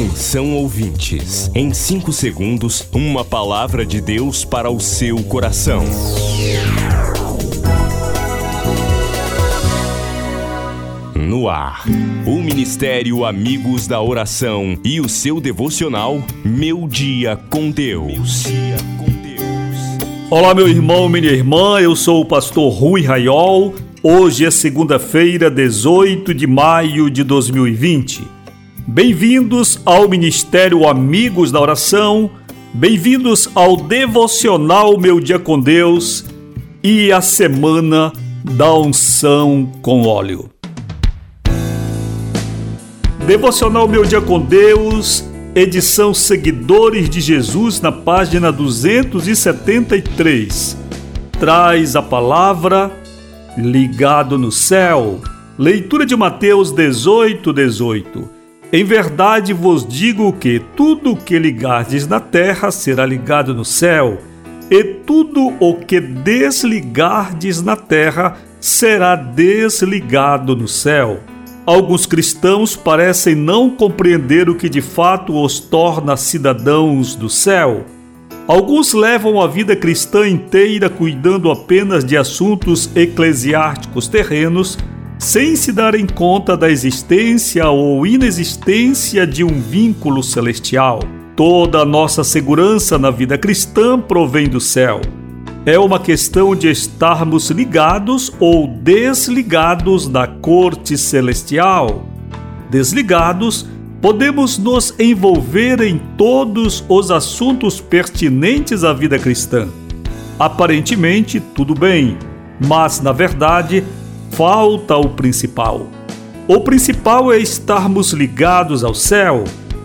Atenção ouvintes, em 5 segundos, uma palavra de Deus para o seu coração. No ar, o Ministério Amigos da Oração e o seu devocional Meu Dia com Deus. Olá, meu irmão, minha irmã, eu sou o pastor Rui Raiol. Hoje é segunda-feira, 18 de maio de 2020. Bem-vindos ao Ministério Amigos da Oração, bem-vindos ao Devocional Meu Dia com Deus e a Semana da Unção com Óleo. Devocional Meu Dia com Deus, edição Seguidores de Jesus, na página 273. Traz a palavra ligado no céu. Leitura de Mateus 18, 18. Em verdade vos digo que tudo o que ligardes na terra será ligado no céu, e tudo o que desligardes na terra será desligado no céu. Alguns cristãos parecem não compreender o que de fato os torna cidadãos do céu. Alguns levam a vida cristã inteira cuidando apenas de assuntos eclesiásticos terrenos sem se darem conta da existência ou inexistência de um vínculo celestial. Toda a nossa segurança na vida cristã provém do céu. É uma questão de estarmos ligados ou desligados da corte celestial. Desligados, podemos nos envolver em todos os assuntos pertinentes à vida cristã. Aparentemente, tudo bem, mas na verdade, falta o principal. O principal é estarmos ligados ao céu,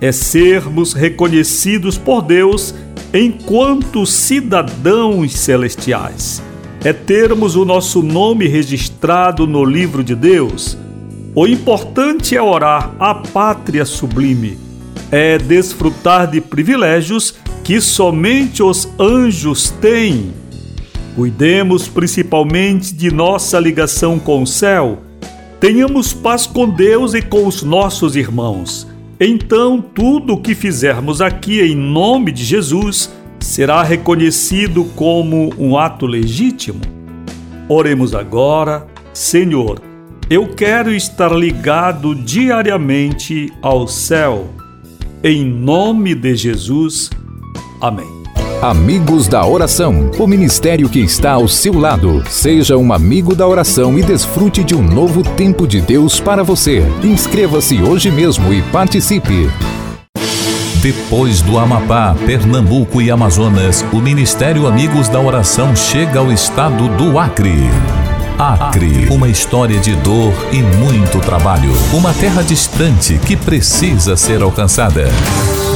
é sermos reconhecidos por Deus enquanto cidadãos celestiais. É termos o nosso nome registrado no livro de Deus. O importante é orar a pátria sublime, é desfrutar de privilégios que somente os anjos têm Cuidemos principalmente de nossa ligação com o céu. Tenhamos paz com Deus e com os nossos irmãos. Então, tudo o que fizermos aqui em nome de Jesus será reconhecido como um ato legítimo. Oremos agora, Senhor. Eu quero estar ligado diariamente ao céu. Em nome de Jesus. Amém. Amigos da Oração, o ministério que está ao seu lado. Seja um amigo da oração e desfrute de um novo tempo de Deus para você. Inscreva-se hoje mesmo e participe. Depois do Amapá, Pernambuco e Amazonas, o Ministério Amigos da Oração chega ao estado do Acre. Acre, uma história de dor e muito trabalho. Uma terra distante que precisa ser alcançada.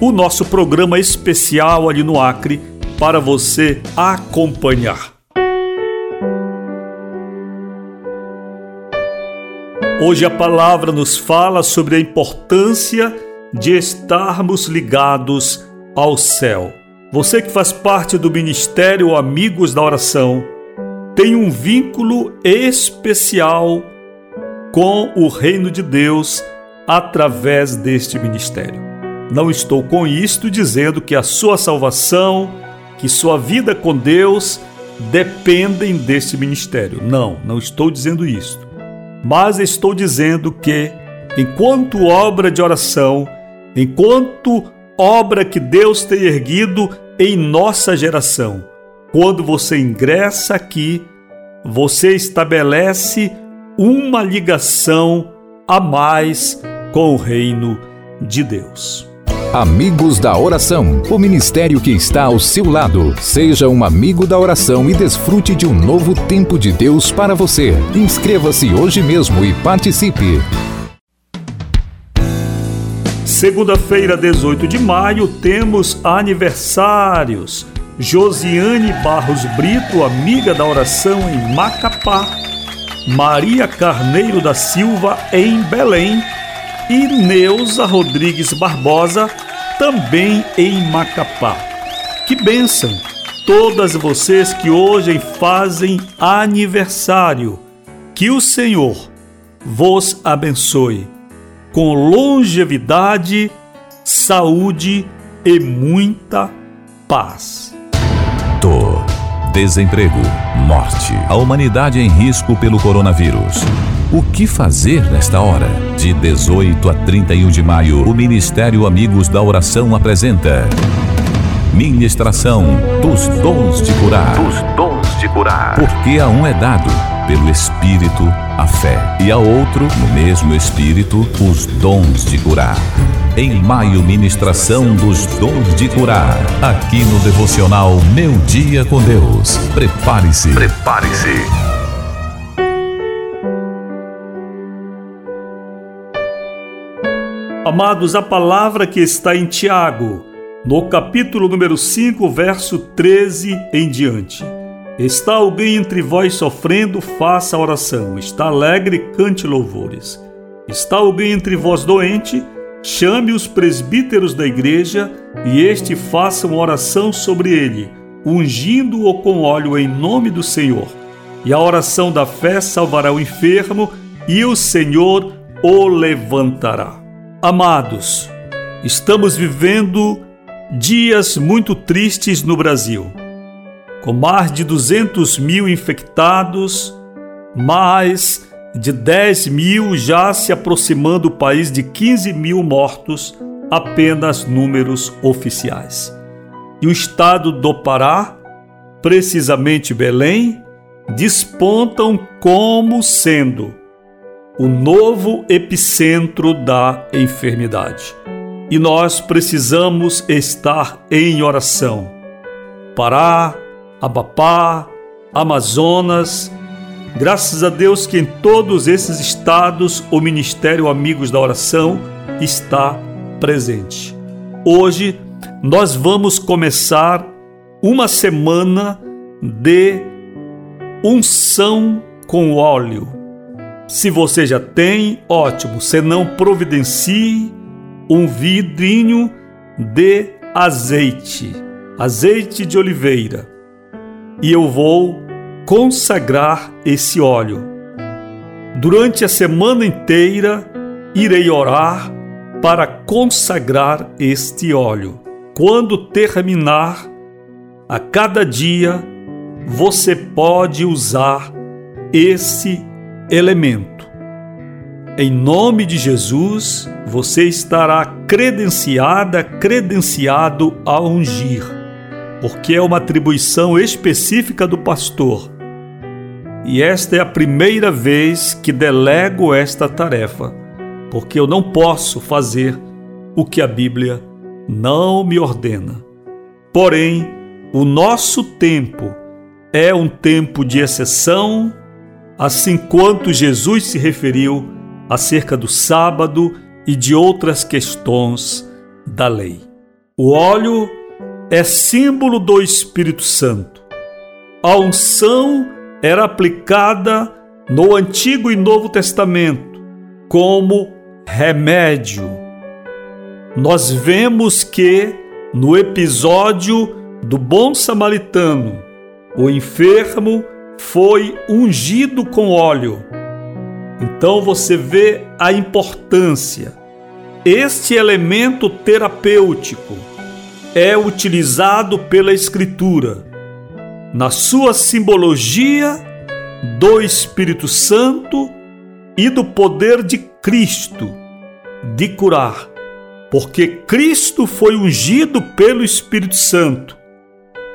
o nosso programa especial ali no Acre para você acompanhar. Hoje a palavra nos fala sobre a importância de estarmos ligados ao céu. Você que faz parte do Ministério Amigos da Oração tem um vínculo especial com o reino de Deus através deste ministério. Não estou com isto dizendo que a sua salvação, que sua vida com Deus dependem desse ministério. Não, não estou dizendo isto. Mas estou dizendo que, enquanto obra de oração, enquanto obra que Deus tem erguido em nossa geração, quando você ingressa aqui, você estabelece uma ligação a mais com o reino de Deus. Amigos da Oração, o ministério que está ao seu lado. Seja um amigo da oração e desfrute de um novo tempo de Deus para você. Inscreva-se hoje mesmo e participe. Segunda-feira, 18 de maio, temos aniversários. Josiane Barros Brito, amiga da oração em Macapá. Maria Carneiro da Silva, em Belém. E Neuza Rodrigues Barbosa, também em Macapá. Que bênção! Todas vocês que hoje fazem aniversário. Que o Senhor vos abençoe com longevidade, saúde e muita paz. Dor, desemprego, morte, a humanidade em risco pelo coronavírus. O que fazer nesta hora? De 18 a 31 de maio, o Ministério Amigos da Oração apresenta Ministração dos Dons de Curar. Dos Dons de Curar. Porque a um é dado pelo Espírito a fé, e a outro, no mesmo Espírito, os dons de curar. Em maio, ministração dos dons de curar. Aqui no devocional Meu Dia com Deus. Prepare-se. Prepare-se. Amados, a palavra que está em Tiago, no capítulo número 5, verso 13 em diante. Está alguém entre vós sofrendo, faça oração. Está alegre, cante louvores. Está alguém entre vós doente, chame os presbíteros da igreja e este faça uma oração sobre ele, ungindo-o com óleo em nome do Senhor. E a oração da fé salvará o enfermo e o Senhor o levantará. Amados, estamos vivendo dias muito tristes no Brasil com mais de 200 mil infectados, mais de 10 mil já se aproximando do país de 15 mil mortos, apenas números oficiais. E o estado do Pará, precisamente Belém, despontam como sendo o novo epicentro da enfermidade. E nós precisamos estar em oração. Pará, Abapá, Amazonas. Graças a Deus que em todos esses estados o Ministério Amigos da Oração está presente. Hoje nós vamos começar uma semana de unção com óleo. Se você já tem, ótimo. Se não, providencie um vidrinho de azeite, azeite de oliveira e eu vou consagrar esse óleo. Durante a semana inteira irei orar para consagrar este óleo. Quando terminar, a cada dia você pode usar esse elemento. Em nome de Jesus, você estará credenciada, credenciado a ungir porque é uma atribuição específica do pastor. E esta é a primeira vez que delego esta tarefa, porque eu não posso fazer o que a Bíblia não me ordena. Porém, o nosso tempo é um tempo de exceção, assim quanto Jesus se referiu acerca do sábado e de outras questões da lei. O óleo é símbolo do Espírito Santo. A unção era aplicada no Antigo e Novo Testamento como remédio. Nós vemos que no episódio do bom samaritano, o enfermo foi ungido com óleo. Então você vê a importância. Este elemento terapêutico é utilizado pela Escritura na sua simbologia do Espírito Santo e do poder de Cristo de curar, porque Cristo foi ungido pelo Espírito Santo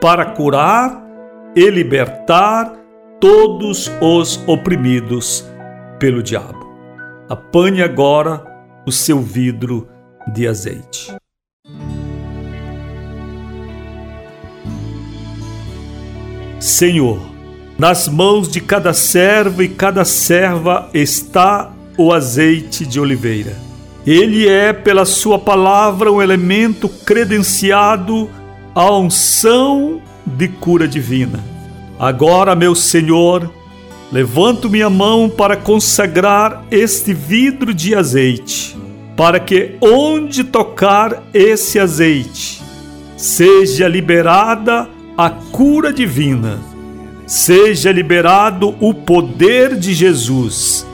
para curar e libertar todos os oprimidos pelo diabo. Apanhe agora o seu vidro de azeite. Senhor, nas mãos de cada servo e cada serva está o azeite de oliveira. Ele é, pela Sua palavra, um elemento credenciado à unção de cura divina. Agora, meu Senhor, levanto minha mão para consagrar este vidro de azeite, para que onde tocar esse azeite, seja liberada a cura divina, seja liberado o poder de Jesus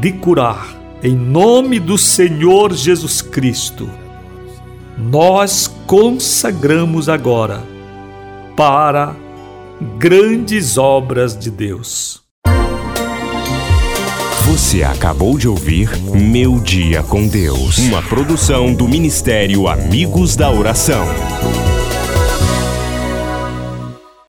de curar, em nome do Senhor Jesus Cristo. Nós consagramos agora para grandes obras de Deus. Você acabou de ouvir Meu Dia com Deus, uma produção do Ministério Amigos da Oração.